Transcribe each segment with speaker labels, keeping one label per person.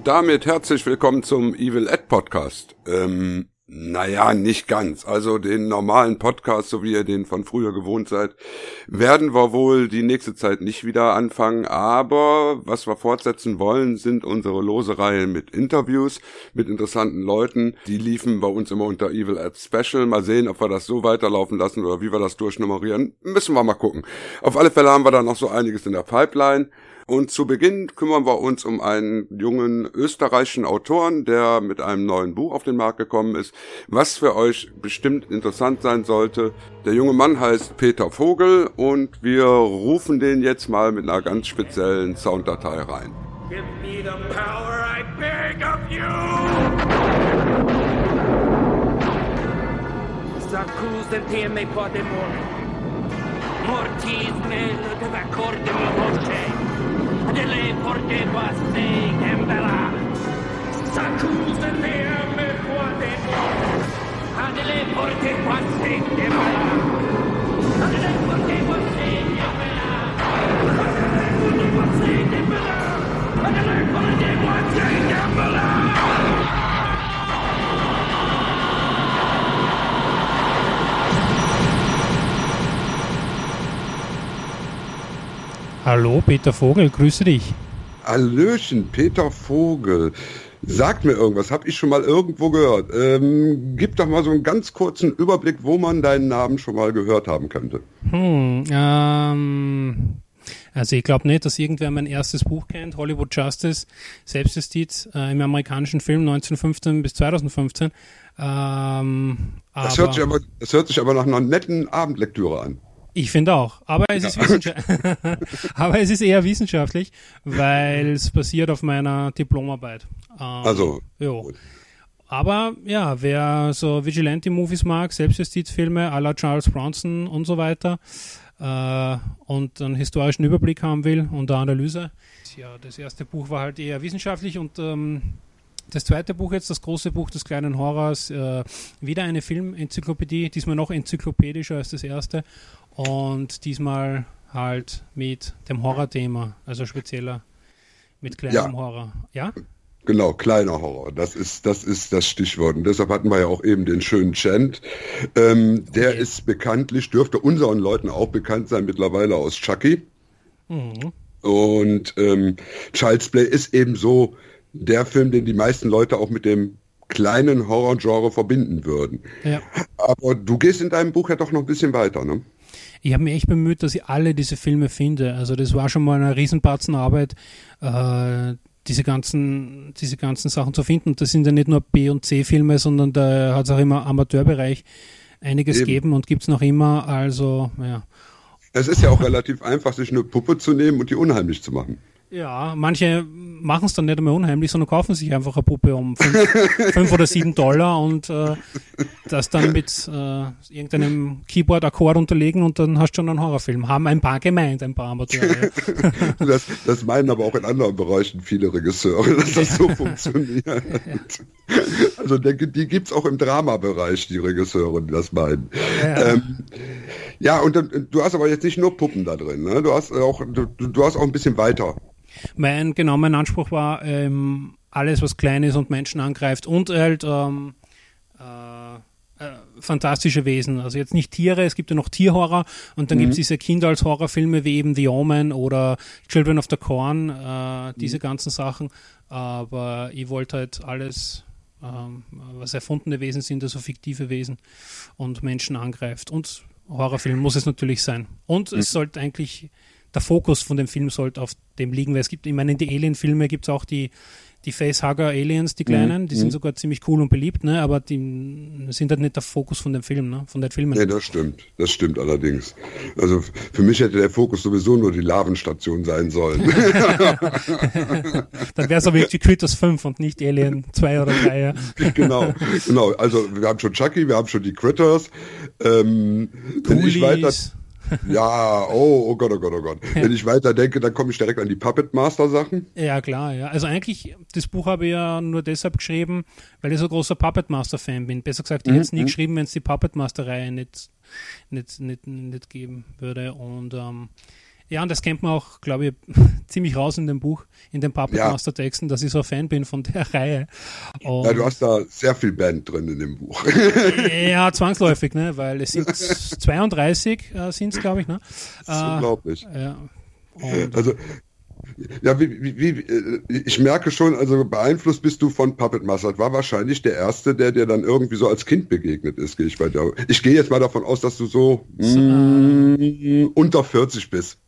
Speaker 1: Und damit herzlich willkommen zum Evil Ed Podcast. Ähm, naja, nicht ganz. Also den normalen Podcast, so wie ihr den von früher gewohnt seid, werden wir wohl die nächste Zeit nicht wieder anfangen. Aber was wir fortsetzen wollen, sind unsere lose Reihen mit Interviews mit interessanten Leuten. Die liefen bei uns immer unter Evil Ad Special. Mal sehen, ob wir das so weiterlaufen lassen oder wie wir das durchnummerieren. Müssen wir mal gucken. Auf alle Fälle haben wir da noch so einiges in der Pipeline. Und zu Beginn kümmern wir uns um einen jungen österreichischen Autoren, der mit einem neuen Buch auf den Markt gekommen ist, was für euch bestimmt interessant sein sollte. Der junge Mann heißt Peter Vogel und wir rufen den jetzt mal mit einer ganz speziellen Sounddatei rein. Give me the power I beg of you! S'accuse teme podemore, mortis mele de vacorde mi voce de porque voici Gembela. S'accuse de me poate Adele porque. Adele porque voici Gembela. Adele porque voici Gembela. Adele porque voici Gembela.
Speaker 2: Hallo, Peter Vogel, grüße dich.
Speaker 1: Hallöchen, Peter Vogel. Sagt mir irgendwas, habe ich schon mal irgendwo gehört. Ähm, gib doch mal so einen ganz kurzen Überblick, wo man deinen Namen schon mal gehört haben könnte.
Speaker 2: Hm, ähm, also ich glaube nicht, dass irgendwer mein erstes Buch kennt, Hollywood Justice, Selbstjustiz äh, im amerikanischen Film 1915 bis 2015. Ähm,
Speaker 1: das, hört sich aber, das hört sich aber nach einer netten Abendlektüre an.
Speaker 2: Ich finde auch. Aber es, ja. ist aber es ist eher wissenschaftlich, weil es basiert auf meiner Diplomarbeit.
Speaker 1: Ähm, also.
Speaker 2: Ja. Aber ja, wer so Vigilante-Movies mag, Selbstjustizfilme à la Charles Bronson und so weiter äh, und einen historischen Überblick haben will und eine Analyse. Ja, das erste Buch war halt eher wissenschaftlich und ähm, das zweite Buch jetzt, das große Buch des kleinen Horrors, äh, wieder eine Filmenzyklopädie, diesmal noch enzyklopädischer als das erste und diesmal halt mit dem Horrorthema, also spezieller mit kleinem ja. Horror. Ja?
Speaker 1: Genau, kleiner Horror. Das ist, das ist das Stichwort. Und deshalb hatten wir ja auch eben den schönen Chant. Ähm, der okay. ist bekanntlich, dürfte unseren Leuten auch bekannt sein, mittlerweile aus Chucky. Mhm. Und ähm, Child's Play ist eben so der Film, den die meisten Leute auch mit dem kleinen Horror-Genre verbinden würden. Ja. Aber du gehst in deinem Buch ja doch noch ein bisschen weiter, ne?
Speaker 2: Ich habe mich echt bemüht, dass ich alle diese Filme finde. Also das war schon mal eine Riesenbatzenarbeit, äh, diese ganzen, diese ganzen Sachen zu finden. Das sind ja nicht nur B- und C-Filme, sondern da hat es auch immer Amateurbereich einiges Eben. geben und gibt es noch immer. Also, ja.
Speaker 1: Es ist ja auch relativ einfach, sich eine Puppe zu nehmen und die unheimlich zu machen.
Speaker 2: Ja, manche machen es dann nicht einmal unheimlich, sondern kaufen sich einfach eine Puppe um 5 oder 7 Dollar und äh, das dann mit äh, irgendeinem Keyboard-Akkord unterlegen und dann hast du schon einen Horrorfilm. Haben ein paar gemeint, ein paar Amateure.
Speaker 1: das, das meinen aber auch in anderen Bereichen viele Regisseure, dass das so funktioniert. Also denke, die gibt's auch im Dramabereich, die Regisseure, die das meinen. Ja, ähm, ja und du hast aber jetzt nicht nur Puppen da drin, ne? Du hast auch, du, du hast auch ein bisschen weiter
Speaker 2: mein, mein Anspruch war, ähm, alles, was klein ist und Menschen angreift und halt ähm, äh, äh, fantastische Wesen. Also jetzt nicht Tiere, es gibt ja noch Tierhorror und dann mhm. gibt es diese Kinder als Horrorfilme wie eben The Omen oder Children of the Corn, äh, diese mhm. ganzen Sachen. Aber ich wollte halt alles, ähm, was erfundene Wesen sind, also fiktive Wesen und Menschen angreift. Und Horrorfilm muss es natürlich sein. Und mhm. es sollte eigentlich der Fokus von dem Film sollte auf dem liegen, weil es gibt, ich meine, in die Alien-Filme gibt es auch die, die Facehugger-Aliens, die kleinen, die sind
Speaker 1: mhm.
Speaker 2: sogar ziemlich cool und beliebt, ne? aber die sind halt nicht der Fokus von dem Film, ne? von den Filmen.
Speaker 1: Nee, das stimmt, das stimmt allerdings. Also für mich hätte der Fokus sowieso nur die Lavenstation sein sollen.
Speaker 2: Dann wäre es aber wirklich Critters 5 und nicht Alien 2 oder 3. Ja.
Speaker 1: genau, genau. Also wir haben schon Chucky, wir haben schon die Critters. Ähm, wenn ich weiter ja, oh, oh Gott, oh Gott, oh Gott. Wenn ich weiter denke, dann komme ich direkt an die Puppet Master Sachen.
Speaker 2: Ja, klar, ja. Also eigentlich, das Buch habe ich ja nur deshalb geschrieben, weil ich so großer Puppet Master Fan bin. Besser gesagt, ich mhm. hätte es nie mhm. geschrieben, wenn es die Puppet Master Reihe nicht, nicht, nicht, nicht geben würde. Und ähm, ja, und das kennt man auch, glaube ich, ziemlich raus in dem Buch, in den Puppet ja. Master Texten, dass ich so ein Fan bin von der Reihe.
Speaker 1: Und ja, du hast da sehr viel Band drin in dem Buch.
Speaker 2: ja, zwangsläufig, ne, weil es sind 32 äh, sind es, glaube ich, ne?
Speaker 1: Das ist äh, unglaublich.
Speaker 2: Ja.
Speaker 1: Und also ja, wie, wie, wie, äh, ich merke schon, also beeinflusst bist du von Puppet Master. War wahrscheinlich der erste, der dir dann irgendwie so als Kind begegnet ist, gehe ich bei dir. Ich gehe jetzt mal davon aus, dass du so, so mm, unter 40 bist.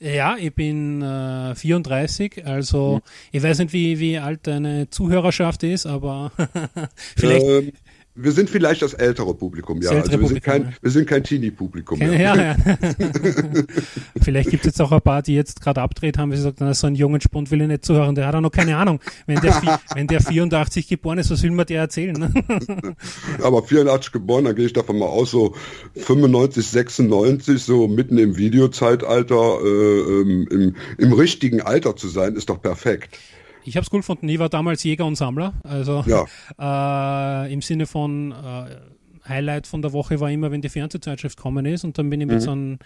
Speaker 2: Ja, ich bin äh, 34, also hm. ich weiß nicht, wie, wie alt deine Zuhörerschaft ist, aber vielleicht. Ähm,
Speaker 1: wir sind vielleicht das ältere Publikum, ja.
Speaker 2: Also
Speaker 1: wir,
Speaker 2: Publikum,
Speaker 1: sind kein,
Speaker 2: ja.
Speaker 1: wir sind kein Teenie-Publikum.
Speaker 2: Ja, ja. ja. vielleicht gibt es jetzt auch ein paar, die jetzt gerade abdreht haben, wie gesagt, na, so einen jungen Spund will ich nicht zuhören, der hat auch noch keine Ahnung. Wenn der, wenn der 84 geboren ist, was will man dir erzählen? Ne?
Speaker 1: Aber 84 geboren, dann gehe ich davon mal aus, so 95, 96, so mitten im Videozeitalter, äh, ähm, im, im richtigen Alter zu sein, ist doch perfekt.
Speaker 2: Ich habe es cool gefunden. Ich war damals Jäger und Sammler. Also ja. äh, im Sinne von äh, Highlight von der Woche war immer, wenn die Fernsehzeitschrift kommen ist und dann bin ich mit mhm. so einem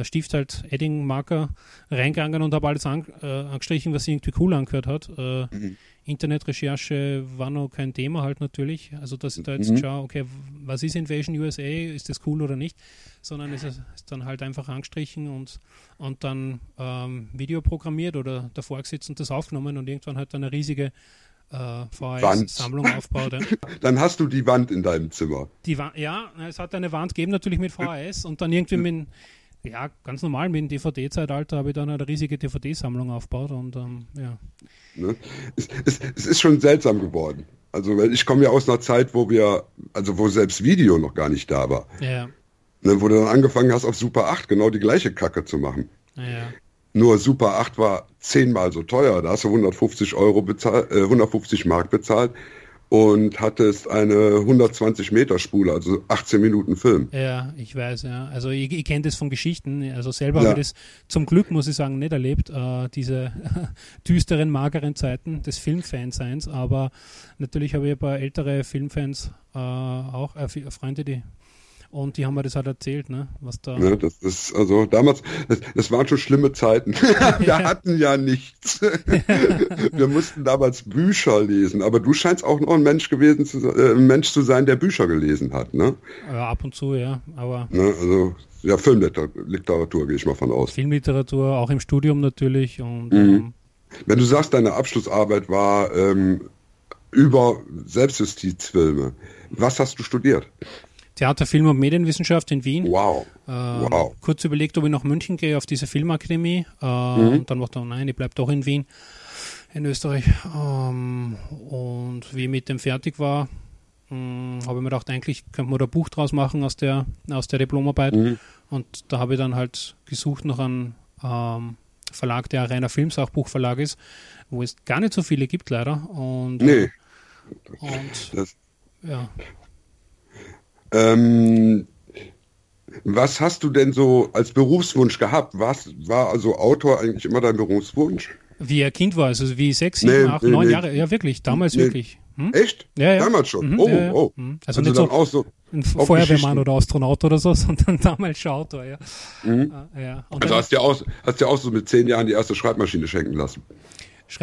Speaker 2: äh, Stift halt Edding-Marker reingegangen und habe alles an, äh, angestrichen, was irgendwie cool angehört hat. Äh, mhm. Internetrecherche war noch kein Thema halt natürlich. Also dass ich da jetzt mhm. schaue, okay, was ist Invasion USA, ist das cool oder nicht? Sondern es ist, ist dann halt einfach angestrichen und, und dann ähm, Video programmiert oder davor gesetzt und das aufgenommen und irgendwann halt eine riesige äh, VHS-Sammlung aufbaut. Ja.
Speaker 1: Dann hast du die Wand in deinem Zimmer.
Speaker 2: Die Wa ja, es hat eine Wand gegeben natürlich mit VHS und dann irgendwie mit ja, ganz normal mit dem DVD-Zeitalter habe ich dann eine riesige DVD-Sammlung aufgebaut und ähm, ja.
Speaker 1: Ne? Es, es, es, ist schon seltsam geworden. Also ich komme ja aus einer Zeit, wo wir, also wo selbst Video noch gar nicht da war.
Speaker 2: Ja.
Speaker 1: Ne, wo du dann angefangen hast, auf Super 8 genau die gleiche Kacke zu machen.
Speaker 2: Ja.
Speaker 1: Nur Super 8 war zehnmal so teuer. Da hast du 150 Euro bezahlt, äh, 150 Mark bezahlt und hattest eine 120 Meter Spule, also 18 Minuten Film.
Speaker 2: Ja, ich weiß, ja. Also ich, ich kenne das von Geschichten. Also selber ja. habe ich das zum Glück, muss ich sagen, nicht erlebt, äh, diese düsteren, mageren Zeiten des Filmfanseins. Aber natürlich habe ich ein paar ältere Filmfans äh, auch, äh, Freunde, die und die haben mir das halt erzählt, ne? Was da.
Speaker 1: Ja, das ist, also damals, das, das waren schon schlimme Zeiten. Wir hatten ja nichts. Wir mussten damals Bücher lesen, aber du scheinst auch noch ein Mensch gewesen zu, äh, ein Mensch zu sein, der Bücher gelesen hat, ne?
Speaker 2: Ja, ab und zu, ja. Aber.
Speaker 1: Ne, also ja, Filmliteratur gehe ich mal von aus.
Speaker 2: Filmliteratur, auch im Studium natürlich. Und,
Speaker 1: mhm. ähm, Wenn du sagst, deine Abschlussarbeit war ähm, über Selbstjustizfilme, was hast du studiert?
Speaker 2: Theater, Film und Medienwissenschaft in Wien.
Speaker 1: Wow.
Speaker 2: Ähm,
Speaker 1: wow.
Speaker 2: Kurz überlegt, ob ich nach München gehe auf diese Filmakademie. Äh, mhm. Und dann dachte ich, nein, ich bleibe doch in Wien, in Österreich. Ähm, und wie ich mit dem fertig war, hm, habe ich mir gedacht, eigentlich könnte man da ein Buch draus machen aus der, aus der Diplomarbeit. Mhm. Und da habe ich dann halt gesucht nach einem ähm, Verlag, der ein reiner Filmsachbuchverlag ist, wo es gar nicht so viele gibt, leider. Und,
Speaker 1: nee.
Speaker 2: Und, das, ja.
Speaker 1: Ähm, was hast du denn so als Berufswunsch gehabt? Was war also Autor eigentlich immer dein Berufswunsch?
Speaker 2: Wie er Kind war, also wie sechs, sieben, nee, acht, nee, neun nee. Jahre. Ja, wirklich, damals wirklich.
Speaker 1: Hm? Echt?
Speaker 2: Ja, ja.
Speaker 1: Damals schon?
Speaker 2: Mhm,
Speaker 1: oh,
Speaker 2: ja,
Speaker 1: oh.
Speaker 2: Mhm. Also, also nicht so, so ein Feuerwehrmann oder Astronaut oder so, sondern damals schon Autor, ja.
Speaker 1: Mhm. ja. also hast du ja auch, hast ja auch so mit zehn Jahren die erste Schreibmaschine schenken lassen.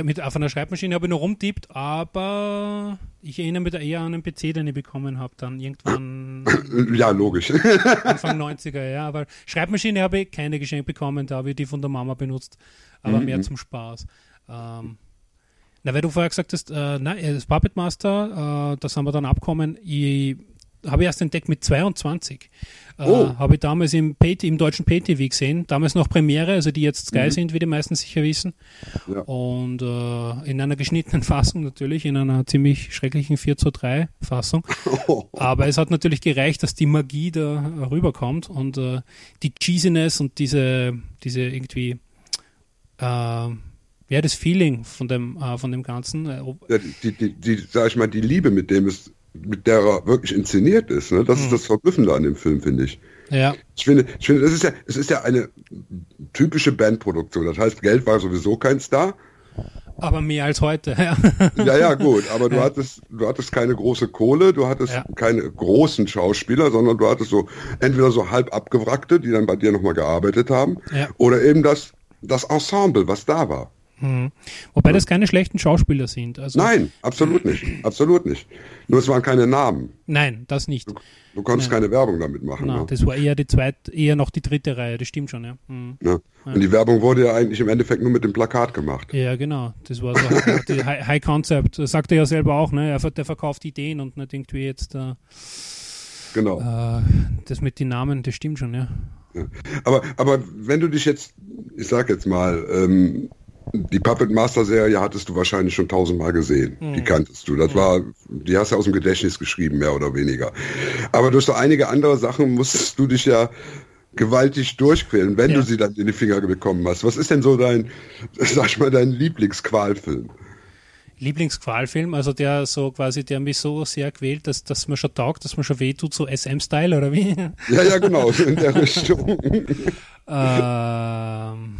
Speaker 2: Mit, auf einer Schreibmaschine habe ich noch rumtippt, aber ich erinnere mich da eher an einen PC, den ich bekommen habe, dann irgendwann.
Speaker 1: Ja, logisch.
Speaker 2: Anfang 90er, ja. Aber Schreibmaschine habe ich keine geschenkt bekommen, da habe ich die von der Mama benutzt, aber mhm. mehr zum Spaß. Ähm, na, weil du vorher gesagt hast, äh, nein, das Puppet Master, äh, das haben wir dann abkommen. Ich habe ich erst entdeckt mit 22. Äh,
Speaker 1: Oh.
Speaker 2: Habe ich damals im, Pay, im deutschen PayTV gesehen. Damals noch Premiere, also die jetzt Sky sind, wie die meisten sicher wissen.
Speaker 1: Ja.
Speaker 2: Und äh, in einer geschnittenen Fassung natürlich, in einer ziemlich schrecklichen 4 zu 3 Fassung. Aber es hat natürlich gereicht, dass die Magie da rüberkommt und äh, die Cheesiness und diese, diese irgendwie, äh, ja, das Feeling von dem, äh, von dem Ganzen. Äh,
Speaker 1: Ja, die, die, die, sag ich mal, die Liebe, mit dem es, mit der er wirklich inszeniert ist, ne? das ist das Verblüffende an dem Film, finde ich.
Speaker 2: ja,
Speaker 1: Ich finde, ich finde, das ist ja, es ist ja eine typische Bandproduktion. Das heißt, Geld war sowieso kein Star.
Speaker 2: aber mehr als heute. Ja.
Speaker 1: Ja, ja, gut, aber du hattest, du hattest keine große Kohle, du hattest
Speaker 2: Ja.
Speaker 1: keine großen Schauspieler, sondern du hattest so entweder so halb abgewrackte, die dann bei dir nochmal gearbeitet haben,
Speaker 2: Ja.
Speaker 1: oder eben das, das Ensemble, was da war.
Speaker 2: Mhm. Wobei das keine schlechten Schauspieler sind. Also,
Speaker 1: Nein, absolut nicht, absolut nicht. Nur es waren keine Namen.
Speaker 2: Nein, das nicht.
Speaker 1: Du konntest keine Werbung damit machen.
Speaker 2: Na,
Speaker 1: ne?
Speaker 2: das war eher die zweite, eher noch die dritte Reihe, das stimmt schon, ja. Mhm.
Speaker 1: Ne? Und die Werbung wurde ja eigentlich im Endeffekt nur mit dem Plakat gemacht.
Speaker 2: Ja, genau. Das war so die High, High Concept. Das sagt er ja selber auch, ne? Er, der verkauft Ideen und nicht irgendwie jetzt äh,
Speaker 1: Genau.
Speaker 2: äh, das mit den Namen, das stimmt schon, ja.
Speaker 1: Aber, aber wenn du dich jetzt, ich sag jetzt mal, ähm, die Puppet Master Serie hattest du wahrscheinlich schon tausendmal gesehen. Die kanntest du. Das war, die hast du aus dem Gedächtnis geschrieben, mehr oder weniger. Aber durch so einige andere Sachen musstest du dich ja gewaltig durchquälen, wenn
Speaker 2: Ja.
Speaker 1: du sie dann in die Finger bekommen hast. Was ist denn so dein, sag ich mal, dein Lieblingsqualfilm?
Speaker 2: Lieblingsqualfilm, also der so quasi, der mich so sehr quält, dass, dass mir schon taugt, dass mir schon weh tut, so SM-Style oder wie?
Speaker 1: Ja, ja, genau, so in der Richtung.
Speaker 2: Ähm,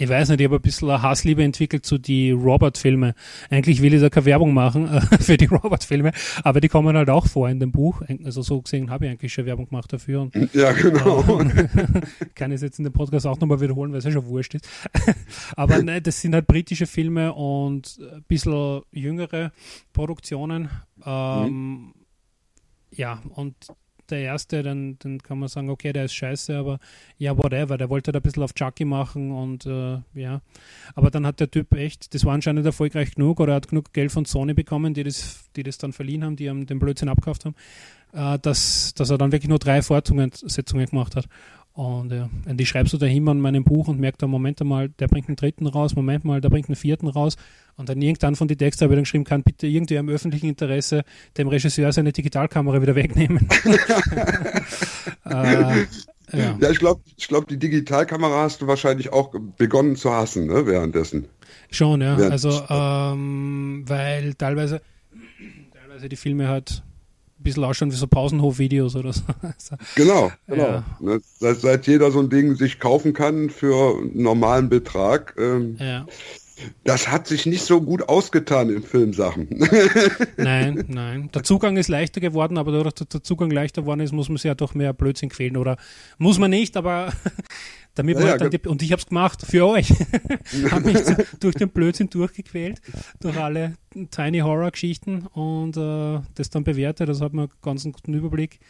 Speaker 2: ich weiß nicht, ich habe ein bisschen eine Hassliebe entwickelt zu die Robert-Filme. Eigentlich will ich da keine Werbung machen äh, für die Robert-Filme, aber die kommen halt auch vor in dem Buch. Also so gesehen habe ich eigentlich schon Werbung gemacht dafür und
Speaker 1: Ja, genau.
Speaker 2: kann ich es jetzt in dem Podcast auch nochmal wiederholen, weil es ja schon wurscht ist. aber ne, das sind halt britische Filme und ein bisschen jüngere Produktionen. Ähm, Ja, und der erste, dann, dann kann man sagen, okay, der ist scheiße, aber ja, whatever, der wollte da ein bisschen auf Chucky machen und äh, ja. Aber dann hat der Typ echt, das war anscheinend erfolgreich genug oder er hat genug Geld von Sony bekommen, die das, die das dann verliehen haben, die ihm den Blödsinn abgekauft haben, äh, dass, dass er dann wirklich nur drei Fortsetzungen gemacht hat. Und, ja, und ich schreibe so dahin an meinem Buch und merke dann, Moment mal, der bringt einen dritten raus, Moment mal, der bringt einen vierten raus. Und dann irgendwann von den Texten habe ich dann geschrieben, kann bitte irgendwer im öffentlichen Interesse dem Regisseur seine Digitalkamera wieder wegnehmen. äh, ja.
Speaker 1: Ja, ich glaube, ich glaub, die Digitalkamera hast du wahrscheinlich auch begonnen zu hassen, ne, währenddessen.
Speaker 2: Schon, ja.
Speaker 1: Ja.
Speaker 2: Also, ähm, weil teilweise, teilweise die Filme halt ein bisschen ausschauen wie so Pausenhof-Videos oder so. Also,
Speaker 1: Genau, genau.
Speaker 2: Ja.
Speaker 1: Ne, seit, seit jeder so ein Ding sich kaufen kann für einen normalen Betrag, ähm,
Speaker 2: ja.
Speaker 1: Das hat sich nicht so gut ausgetan in Filmsachen.
Speaker 2: Nein, nein. Der Zugang ist leichter geworden, aber dadurch, dass der Zugang leichter geworden ist, muss man sich ja doch mehr Blödsinn quälen. Oder muss man nicht, aber damit man
Speaker 1: ja,
Speaker 2: halt dann die, und ich habe es gemacht für euch. habe mich durch den Blödsinn durchgequält, durch alle Tiny Horror Geschichten und äh, das dann bewertet. Das hat man einen ganz guten Überblick,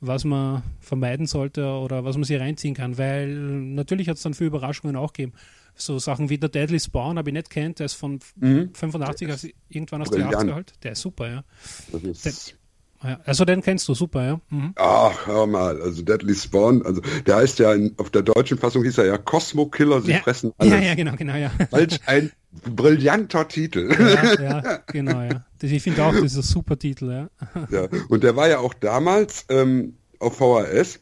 Speaker 2: was man vermeiden sollte oder was man sich reinziehen kann, weil natürlich hat es dann viele Überraschungen auch gegeben. So Sachen wie der Deadly Spawn habe ich nicht kennt, der ist von 85, also irgendwann aus den
Speaker 1: Brillant.
Speaker 2: 80er halt. Der ist super, ja.
Speaker 1: Ist,
Speaker 2: Ja, Also den kennst du, super, ja. Mhm.
Speaker 1: ach, hör mal, also Deadly Spawn, also der heißt ja, in, auf der deutschen Fassung hieß er ja Cosmo Killer, sie
Speaker 2: Ja.
Speaker 1: fressen alles.
Speaker 2: ja, ja, genau, genau, ja.
Speaker 1: Welch ein brillanter Titel.
Speaker 2: ja, ja, genau, ja. Ich finde auch, das ist ein super Titel, ja.
Speaker 1: Ja, und der war ja auch damals ähm, auf VHS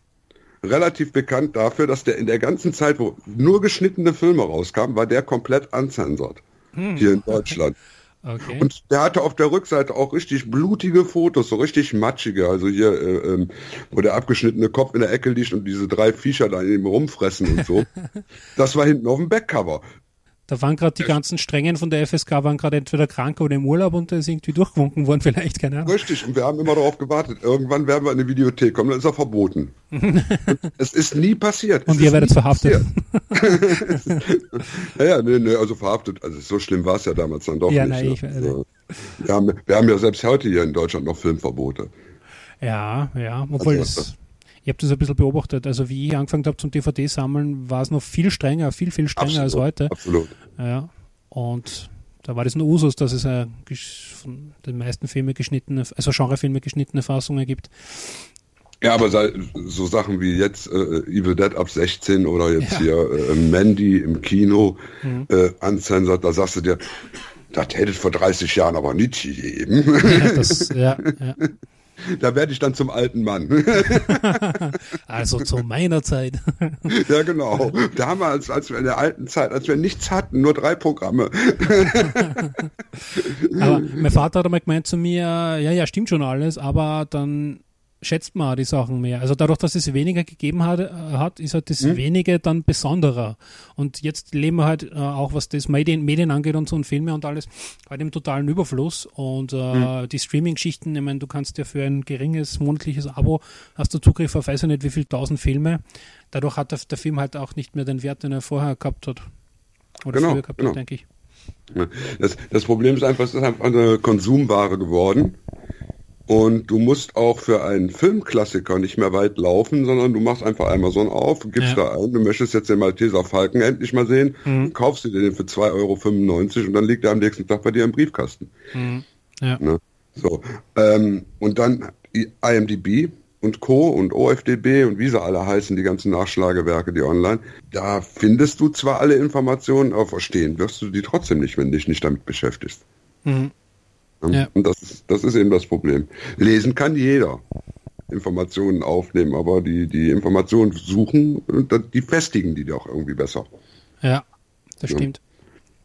Speaker 1: relativ bekannt dafür, dass der in der ganzen Zeit, wo nur geschnittene Filme rauskamen, war der komplett uncensored. Hier in Deutschland.
Speaker 2: Okay.
Speaker 1: Und der hatte auf der Rückseite auch richtig blutige Fotos, so richtig matschige, also hier, äh, ähm, wo der abgeschnittene Kopf in der Ecke liegt und diese drei Viecher da in ihm rumfressen und so. Das war hinten auf dem Backcover.
Speaker 2: Da waren gerade die ganzen Strengen von der FSK, waren gerade entweder krank oder im Urlaub und da ist irgendwie durchgewunken worden, vielleicht, keine Ahnung.
Speaker 1: Richtig, und wir haben immer darauf gewartet. Irgendwann werden wir in eine Videothek kommen, dann ist er verboten. Es ist nie passiert. Es
Speaker 2: Und ihr
Speaker 1: ist
Speaker 2: werdet verhaftet.
Speaker 1: passiert. ja, ja, nee, nee, also verhaftet. Also so schlimm war es ja damals dann doch
Speaker 2: Ja,
Speaker 1: nicht.
Speaker 2: nein,
Speaker 1: ne?
Speaker 2: ich
Speaker 1: also, wir, haben, wir haben ja selbst heute hier in Deutschland noch Filmverbote.
Speaker 2: Ja, ja, obwohl
Speaker 1: Also,
Speaker 2: das, ich habe das ein bisschen beobachtet. Also wie ich angefangen habe zum DVD-Sammeln, war es noch viel strenger, viel, viel strenger als heute.
Speaker 1: Absolut.
Speaker 2: Ja. Und da war das nur Usus, dass es äh, von den meisten Filmen geschnittene, also Genrefilme geschnittene Fassungen gibt.
Speaker 1: Ja, aber so Sachen wie jetzt äh, Evil Dead ab 16 oder jetzt ja. hier äh, Mandy im Kino mhm. äh, anzensert, da sagst du dir, das hätte ich vor 30 Jahren aber nicht gegeben. Ja, das, ja, ja. Da werde ich dann zum alten Mann.
Speaker 2: also zu meiner Zeit.
Speaker 1: ja, genau. Damals, als wir in der alten Zeit, als wir nichts hatten, nur drei Programme.
Speaker 2: aber mein Vater hat einmal gemeint zu mir, ja, ja, stimmt schon alles, aber dann schätzt man die Sachen mehr. Also dadurch, dass es weniger gegeben hat, äh, hat ist halt das mhm. Wenige dann besonderer. Und jetzt leben wir halt äh, auch, was das Medien, Medien angeht und so und Filme und alles, halt im totalen Überfluss. Und äh, mhm. die Streaming-Geschichten, ich meine, du kannst ja für ein geringes monatliches Abo hast du Zugriff auf weiß ich nicht wie viel tausend Filme. Dadurch hat der, der Film halt auch nicht mehr den Wert, den er vorher gehabt hat.
Speaker 1: Oder genau, früher gehabt genau. hat, denke ich. Das, das Problem ist einfach, es ist einfach eine Konsumware geworden. Und du musst auch für einen Filmklassiker nicht mehr weit laufen, sondern du machst einfach Amazon auf, gibst ja. da ein, du möchtest jetzt den Malteser Falken endlich mal sehen, mhm. kaufst du dir den für 2,95 Euro und dann liegt er am nächsten Tag bei dir im Briefkasten. Mhm. Ja. Ne? So. Ähm, und dann IMDB und Co. und OFDB und wie sie alle heißen, die ganzen Nachschlagewerke, die online, da findest du zwar alle Informationen, aber verstehen wirst du die trotzdem nicht, wenn du dich nicht damit beschäftigst. Mhm. Ja. Und das ist, das ist eben das Problem. Lesen kann jeder. Informationen aufnehmen, aber die, die Informationen suchen, die festigen die doch irgendwie besser.
Speaker 2: Ja, das ja. stimmt.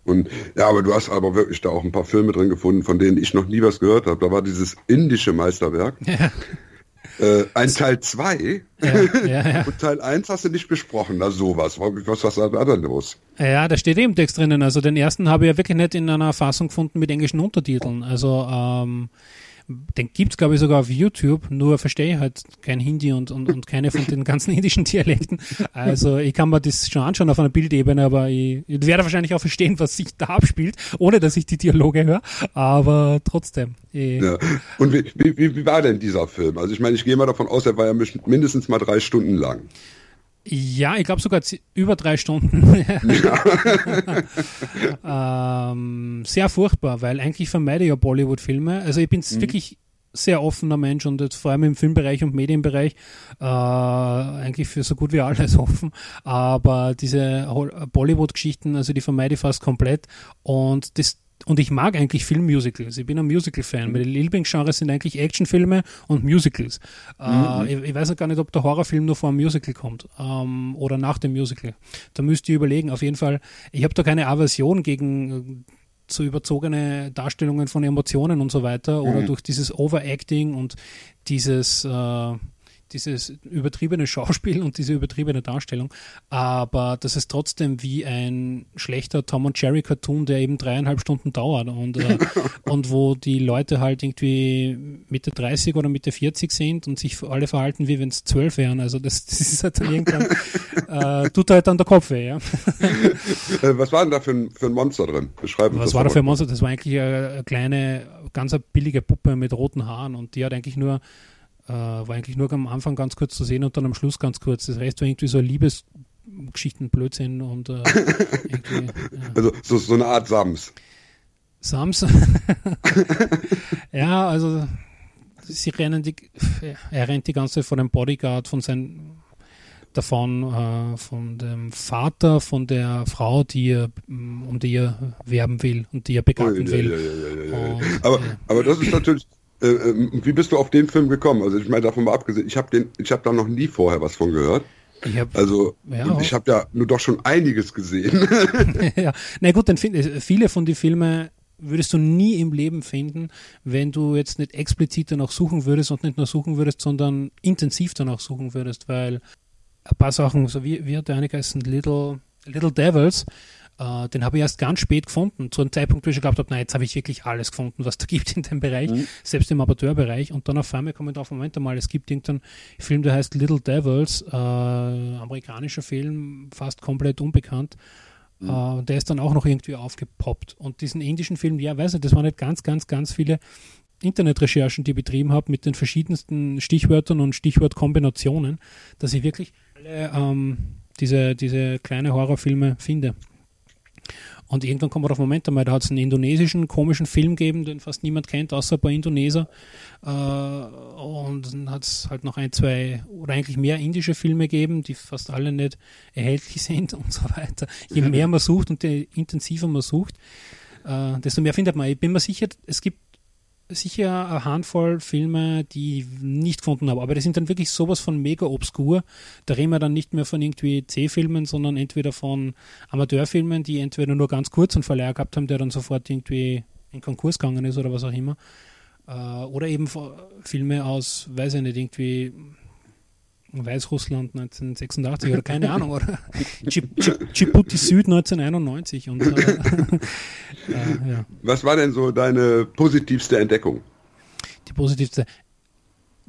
Speaker 1: Und ja, aber du hast aber wirklich da auch ein paar Filme drin gefunden, von denen ich noch nie was gehört habe. Da war dieses indische Meisterwerk. Ja. Äh, ein Teil 2 ja, ja, ja. und Teil 1 hast du nicht besprochen, na sowas. Was, was los?
Speaker 2: Ja, da steht eben Text drinnen. Also den ersten habe ich ja wirklich nicht in einer Fassung gefunden mit englischen Untertiteln. Also ähm, den gibt es, glaube ich, sogar auf YouTube, nur verstehe ich halt kein Hindi und, und, und keine von den ganzen indischen Dialekten. Also ich kann mir das schon anschauen auf einer Bildebene, aber ich, ich werde wahrscheinlich auch verstehen, was sich da abspielt, ohne dass ich die Dialoge höre. Aber trotzdem.
Speaker 1: Ja. Und wie, wie, wie war denn dieser Film? Also ich meine, ich gehe mal davon aus, er war ja mindestens mal drei Stunden lang.
Speaker 2: Ja, ich glaube sogar über drei Stunden. ähm, sehr furchtbar, weil eigentlich vermeide ich ja Bollywood-Filme. Also ich bin mhm. wirklich sehr offener Mensch und jetzt vor allem im Filmbereich und Medienbereich äh, eigentlich für so gut wie alles offen. Aber diese Bollywood-Geschichten, also die vermeide ich fast komplett. Und das und ich mag eigentlich Filmmusicals. Ich bin ein Musical-Fan. Meine Lieblingsgenres sind eigentlich Actionfilme und Musicals. Mhm. Äh, ich, ich, weiß auch gar nicht, ob der Horrorfilm nur vor dem Musical kommt ähm, oder nach dem Musical. Da müsst ihr überlegen. Auf jeden Fall, ich habe da keine Aversion gegen zu äh, überzogene Darstellungen von Emotionen und so weiter oder mhm. durch dieses Overacting und dieses äh, dieses übertriebene Schauspiel und diese übertriebene Darstellung, aber das ist trotzdem wie ein schlechter Tom und Jerry Cartoon, der eben dreieinhalb Stunden dauert und, äh, und wo die Leute halt irgendwie Mitte 30 oder Mitte 40 sind und sich alle verhalten, wie wenn es zwölf wären. Also das, das ist halt dann irgendwann, äh, tut halt dann der Kopf weh, ja.
Speaker 1: Äh, was war denn da für ein, für ein Monster drin?
Speaker 2: Beschreiben Was war da für ein Monster? Das war eigentlich eine kleine, ganz billige Puppe mit roten Haaren und die hat eigentlich nur äh, war eigentlich nur am Anfang ganz kurz zu sehen und dann am Schluss ganz kurz. Das Rest war irgendwie so Liebesgeschichten, Blödsinn und äh,
Speaker 1: ja. Also so, so eine Art Sams.
Speaker 2: Sams? ja, also sie rennen die, er rennt die ganze Zeit von dem Bodyguard, von seinem davon äh, von dem Vater von der Frau, die er, um die er werben will und die er begatten will. Ja, ja,
Speaker 1: ja, und, aber, aber das ist natürlich äh, äh, wie bist du auf den Film gekommen? Also ich meine davon mal abgesehen, ich habe den, ich habe da noch nie vorher was von gehört. Ich hab, also ja, ich habe ja nur doch schon einiges gesehen.
Speaker 2: ja, na gut, dann find, viele von den Filmen würdest du nie im Leben finden, wenn du jetzt nicht explizit danach suchen würdest und nicht nur suchen würdest, sondern intensiv danach suchen würdest, weil ein paar Sachen, so wie, wie hat der eine geheißen, Little, Little Devils, Uh, den habe ich erst ganz spät gefunden, zu einem Zeitpunkt, wo ich geglaubt habe, na, jetzt habe ich wirklich alles gefunden, was da gibt in dem Bereich, mhm. selbst im Amateurbereich. Und dann auf einmal komme ich drauf, Moment einmal, es gibt irgendeinen Film, der heißt Little Devils, äh, amerikanischer Film, fast komplett unbekannt. Mhm. Uh, der ist dann auch noch irgendwie aufgepoppt. Und diesen indischen Film, ja, weiß ich, das waren nicht ganz, ganz, ganz viele Internetrecherchen, die ich betrieben habe, mit den verschiedensten Stichwörtern und Stichwortkombinationen, dass ich wirklich alle ähm, diese, diese kleine Horrorfilme finde. Und irgendwann kommt man auf Moment einmal, da hat es einen indonesischen komischen Film gegeben, den fast niemand kennt, außer ein paar Indoneser. Äh, und dann hat es halt noch ein, zwei oder eigentlich mehr indische Filme gegeben, die fast alle nicht erhältlich sind und so weiter. Je mehr man sucht und je intensiver man sucht, äh, desto mehr findet man. Ich bin mir sicher, es gibt sicher eine Handvoll Filme, die ich nicht gefunden habe, aber die sind dann wirklich sowas von mega obskur. Da reden wir dann nicht mehr von irgendwie C-Filmen, sondern entweder von Amateurfilmen, die entweder nur ganz kurz einen Verleih gehabt haben, der dann sofort irgendwie in Konkurs gegangen ist oder was auch immer. Äh, oder eben Filme aus, weiß ich nicht, irgendwie Weißrussland 1986 oder keine Ahnung, oder Djibouti Süd 1991. Und, äh,
Speaker 1: äh, ja. Was war denn so deine positivste Entdeckung?
Speaker 2: Die positivste.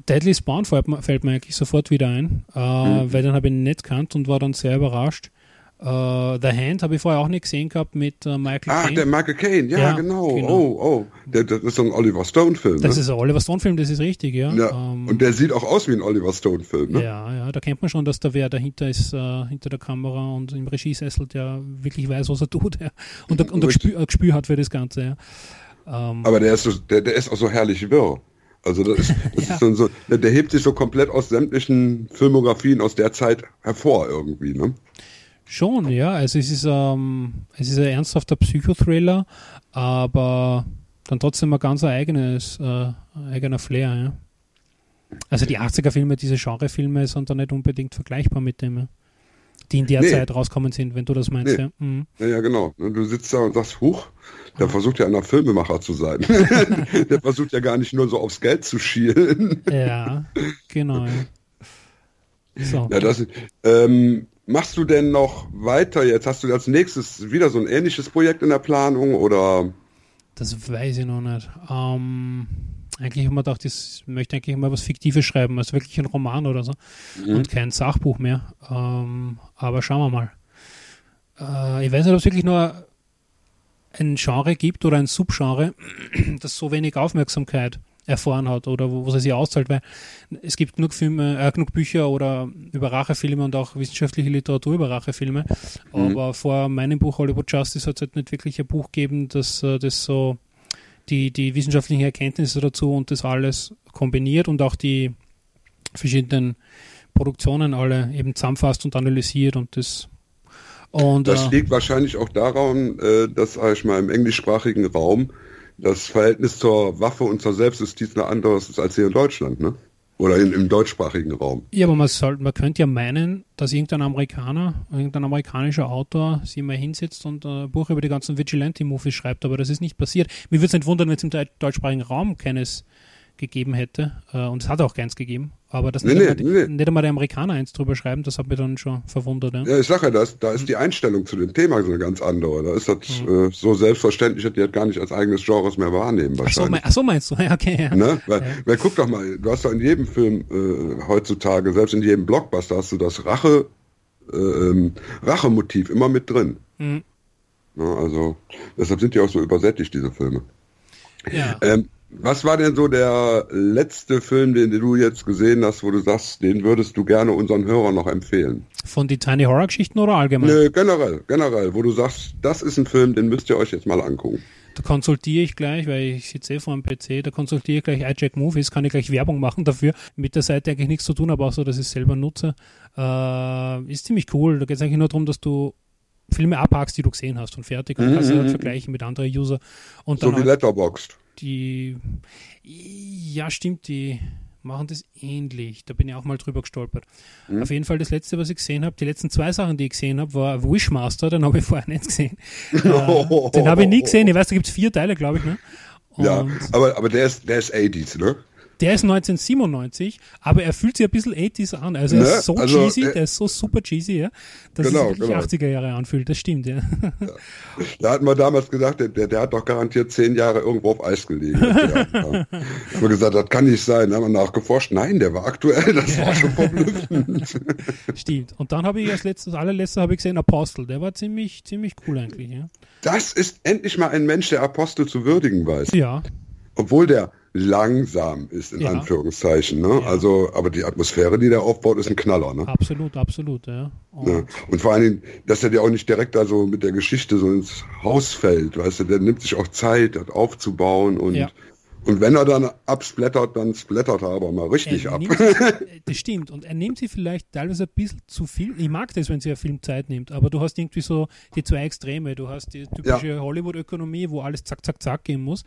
Speaker 2: Deadly Spawn fällt, fällt mir eigentlich sofort wieder ein, äh, mhm. weil dann habe ich ihn nicht kannt und war dann sehr überrascht. Uh, The Hand habe ich vorher auch nicht gesehen gehabt mit uh, Michael
Speaker 1: Caine. Ach, der Michael Caine, ja, ja genau. genau. Oh, oh. Der, das ist so ein Oliver Stone-Film.
Speaker 2: Das ne? ist ein Oliver Stone-Film, das ist richtig, ja. ja.
Speaker 1: Um, ähm, und der sieht auch aus wie ein Oliver Stone-Film, ne?
Speaker 2: Ja, ja, da kennt man schon, dass da wer dahinter ist, uh, hinter der Kamera und im Regiesessel, der wirklich weiß, was er tut. Ja. Und, der, und ein Gespür, Gespür, hat für das Ganze, ja.
Speaker 1: Um, ähm, Aber der ist, so, der, der ist auch so herrlich wirr. Also das ist, das ja. ist so, so, der hebt sich so komplett aus sämtlichen Filmografien aus der Zeit hervor irgendwie, ne?
Speaker 2: Schon, ja. Also es ist, ähm, es ist ein ernsthafter Psychothriller, aber dann trotzdem ein ganz eigenes, äh, eigener Flair, ja. Also die 80er-Filme, diese Genre-Filme sind da nicht unbedingt vergleichbar mit dem, ja. die in der nee. Zeit rauskommen sind, wenn du das meinst. Nee. Ja. Mhm.
Speaker 1: ja, ja, genau. Du sitzt da und sagst, huch, der versucht ja einer Filmemacher zu sein. der versucht ja gar nicht nur so aufs Geld zu schielen.
Speaker 2: ja, genau. Ja.
Speaker 1: So. Ja, das, ähm, Machst du denn noch weiter jetzt? Hast du als nächstes wieder so ein ähnliches Projekt in der Planung oder?
Speaker 2: Das weiß ich noch nicht. Ähm, eigentlich habe ich mir gedacht, ich möchte eigentlich mal was Fiktives schreiben, also wirklich ein Roman oder so mhm. und kein Sachbuch mehr. Ähm, aber schauen wir mal. Äh, ich weiß nicht, ob es wirklich nur ein Genre gibt oder ein Subgenre, das so wenig Aufmerksamkeit erfahren hat oder wo, wo es sich auszahlt, weil es gibt genug Filme, äh, genug Bücher oder über Rachefilme und auch wissenschaftliche Literatur über Rachefilme. Mhm. Aber vor meinem Buch Hollywood Justice hat es halt nicht wirklich ein Buch gegeben, das, äh, das so die, die wissenschaftlichen Erkenntnisse dazu und das alles kombiniert und auch die verschiedenen Produktionen alle eben zusammenfasst und analysiert und das
Speaker 1: und, das äh, liegt wahrscheinlich auch daran, äh, dass sag ich mal im englischsprachigen Raum das Verhältnis zur Waffe und zur Selbstjustiz ein anderes als hier in Deutschland, ne? Oder in, im deutschsprachigen Raum.
Speaker 2: Ja, aber man, soll, man könnte ja meinen, dass irgendein Amerikaner, irgendein amerikanischer Autor sich mal hinsetzt und ein Buch über die ganzen Vigilante-Movies schreibt, aber das ist nicht passiert. Mir würde es nicht wundern, wenn es im deutschsprachigen Raum keines gegeben hätte. Äh, und es hat auch keins gegeben. Aber dass nee, nicht, nee, einmal, nee. nicht einmal der Amerikaner eins drüber schreiben, das hat mich dann schon verwundert. Ja,
Speaker 1: ja ich sage ja, das, da ist die Einstellung zu dem Thema so eine ganz andere. Da ist das mhm. äh, so selbstverständlich, dass die das gar nicht als eigenes Genres mehr wahrnehmen wahrscheinlich.
Speaker 2: Ach so, meinst du? Ja, okay. Ja.
Speaker 1: Ne? Weil, ja. weil guck doch mal, du hast doch in jedem Film äh, heutzutage, selbst in jedem Blockbuster hast du das Rache, äh, ähm, Rachemotiv immer mit drin. Mhm. Na, also deshalb sind die auch so übersättigt, diese Filme. Ja. Ähm, was war denn so der letzte Film, den du jetzt gesehen hast, wo du sagst, den würdest du gerne unseren Hörern noch empfehlen?
Speaker 2: Von die Tiny Horror Geschichten oder allgemein?
Speaker 1: Nee, generell, generell, wo du sagst, das ist ein Film, den müsst ihr euch jetzt mal angucken.
Speaker 2: Da konsultiere ich gleich, weil ich sitze eh vor dem PC, da konsultiere ich gleich iJack Movies, kann ich gleich Werbung machen dafür. Mit der Seite eigentlich nichts zu tun, aber auch so, dass ich es selber nutze. Äh, ist ziemlich cool. Da geht es eigentlich nur darum, dass du Filme abhackst, die du gesehen hast und fertig und mhm. kannst du halt vergleichen mit anderen User. Und
Speaker 1: so wie halt Letterboxd
Speaker 2: die, ja, stimmt, die machen das ähnlich. Da bin ich auch mal drüber gestolpert. Mhm. Auf jeden Fall das letzte, was ich gesehen habe, die letzten zwei Sachen, die ich gesehen habe, war Wishmaster, den habe ich vorher nicht gesehen. äh, den habe ich nie gesehen. Ich weiß, da gibt es vier Teile, glaube ich. Ne?
Speaker 1: ja, aber, aber der ist, der ist 80s, ne?
Speaker 2: Der ist 1997, aber er fühlt sich ein bisschen 80s an. Also er ist so also, cheesy, äh, der ist so super cheesy, ja, dass genau, er sich genau. 80er Jahre anfühlt. Das stimmt, ja. ja.
Speaker 1: Da hatten wir damals gesagt, der, der, hat doch garantiert zehn Jahre irgendwo auf Eis gelegen. haben wir gesagt, das kann nicht sein. Da haben wir nachgeforscht. Nein, der war aktuell, das war schon verblüffend.
Speaker 2: Stimmt. Und dann habe ich als letztes, allerletzte habe ich gesehen Apostel. Der war ziemlich, ziemlich cool eigentlich, ja.
Speaker 1: Das ist endlich mal ein Mensch, der Apostel zu würdigen weiß.
Speaker 2: Ja.
Speaker 1: Obwohl der langsam ist, in
Speaker 2: Ja.
Speaker 1: Anführungszeichen. Ne?
Speaker 2: Ja.
Speaker 1: Also, aber die Atmosphäre, die der aufbaut, ist ein Knaller. Ne?
Speaker 2: Absolut, absolut, ja. Und,
Speaker 1: Ja. Und vor allen Dingen, dass er dir auch nicht direkt da so mit der Geschichte so ins Haus fällt, weißt du, der nimmt sich auch Zeit, das aufzubauen und,
Speaker 2: Ja.
Speaker 1: und wenn er dann absplattert, dann splattert er aber mal richtig
Speaker 2: er
Speaker 1: ab.
Speaker 2: sich- das stimmt. Und er nimmt sie vielleicht teilweise ein bisschen zu viel. Ich mag das, wenn sie einen Film Zeit nimmt, aber du hast irgendwie so die zwei Extreme. Du hast die typische Hollywood-Ökonomie, wo alles zack, zack, zack gehen muss.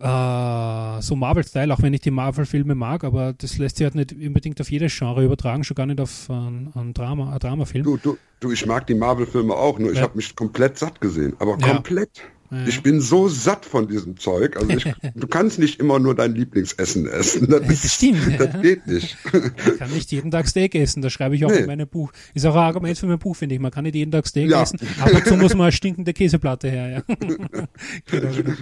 Speaker 2: Äh, so Marvel-Style, auch wenn ich die Marvel-Filme mag, aber das lässt sich halt nicht unbedingt auf jedes Genre übertragen, schon gar nicht auf einen, einen Drama, einen Dramafilm.
Speaker 1: Du, du, du, ich mag die Marvel-Filme auch, nur ich
Speaker 2: Ja.
Speaker 1: habe mich komplett satt gesehen. Aber
Speaker 2: Ja.
Speaker 1: komplett.
Speaker 2: Ja.
Speaker 1: Ich bin so satt von diesem Zeug. Also ich, du kannst nicht immer nur dein Lieblingsessen essen. Das,
Speaker 2: Das stimmt.
Speaker 1: das geht nicht.
Speaker 2: Man kann nicht jeden Tag Steak essen, das schreibe ich auch
Speaker 1: Nee.
Speaker 2: in meinem Buch. Ist auch ein Argument für mein Buch, finde ich. Man kann nicht jeden Tag Steak
Speaker 1: Ja.
Speaker 2: essen, ab und zu muss mal eine stinkende Käseplatte her. Ja. genau, genau.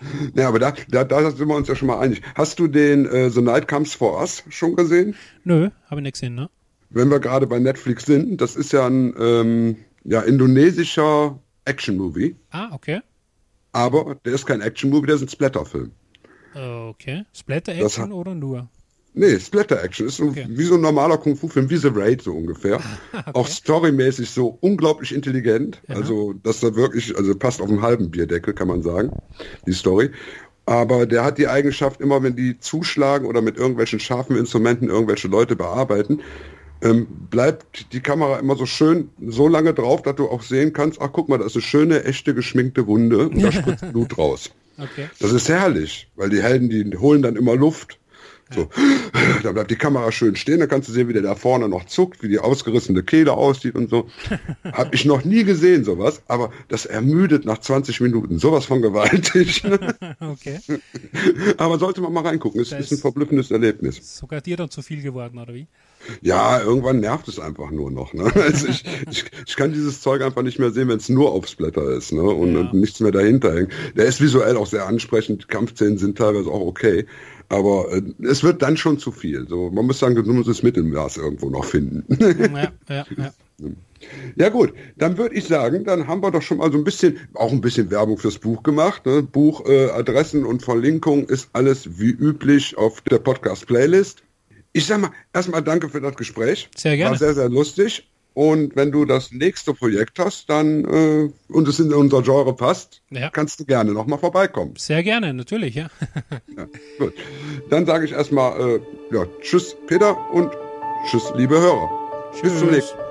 Speaker 1: Ja, aber da, da, da sind wir uns ja schon mal einig. Hast du den äh, The Night Comes For Us schon gesehen?
Speaker 2: Nö, habe ich nicht gesehen, ne?
Speaker 1: Wenn wir gerade bei Netflix sind, das ist ja ein ähm, ja, indonesischer Action-Movie.
Speaker 2: Ah, okay.
Speaker 1: Aber der ist kein Action-Movie, der ist ein Splatter-Film.
Speaker 2: Okay.
Speaker 1: Das
Speaker 2: Splatter-Action oder nur?
Speaker 1: Nee, Splatter-Action ist so,
Speaker 2: Okay.
Speaker 1: wie so ein normaler Kung-Fu-Film, wie The Raid so ungefähr. Auch storymäßig so unglaublich intelligent. Also, dass da wirklich, also passt auf einen halben Bierdeckel, kann man sagen, die Story. Aber der hat die Eigenschaft, immer wenn die zuschlagen oder mit irgendwelchen scharfen Instrumenten irgendwelche Leute bearbeiten, ähm, bleibt die Kamera immer so schön so lange drauf, dass du auch sehen kannst, ach guck mal, das ist eine schöne, echte, geschminkte Wunde und da spritzt Blut raus.
Speaker 2: Okay.
Speaker 1: Das ist herrlich, weil die Helden, die holen dann immer Luft. So, da bleibt die Kamera schön stehen, dann kannst du sehen, wie der da vorne noch zuckt, wie die ausgerissene Kehle aussieht und so. Hab ich noch nie gesehen, sowas, aber das ermüdet nach 20 Minuten. Sowas von gewaltig.
Speaker 2: Okay.
Speaker 1: aber sollte man mal reingucken, es ist ein verblüffendes Erlebnis.
Speaker 2: Sogar dir dann zu viel geworden, oder wie?
Speaker 1: Ja, irgendwann nervt es einfach nur noch. Ne? Also ich, ich, ich kann dieses Zeug einfach nicht mehr sehen, wenn es nur auf Splatter ist ne? und,
Speaker 2: Ja.
Speaker 1: und nichts mehr dahinter hängt. Der ist visuell auch sehr ansprechend, Kampfszenen sind teilweise auch okay, aber äh, es wird dann schon zu viel. So, man muss sagen, musst das Mittelmaß irgendwo noch finden.
Speaker 2: Ja, ja, ja.
Speaker 1: ja gut, dann würde ich sagen, dann haben wir doch schon mal so ein bisschen, auch ein bisschen Werbung fürs Buch gemacht. Ne? Buch, äh, Adressen und Verlinkung ist alles wie üblich auf der Podcast-Playlist. Ich sag mal, erstmal danke für das Gespräch.
Speaker 2: Sehr gerne.
Speaker 1: War sehr, sehr lustig. Und wenn du das nächste Projekt hast, dann äh, und es in unser Genre passt,
Speaker 2: Ja.
Speaker 1: kannst du gerne nochmal vorbeikommen.
Speaker 2: Sehr gerne, natürlich, ja.
Speaker 1: Ja, gut. Dann sage ich erstmal äh, ja, Tschüss Peter und Tschüss liebe Hörer. Bis zum
Speaker 2: Tschüss.
Speaker 1: nächsten Mal.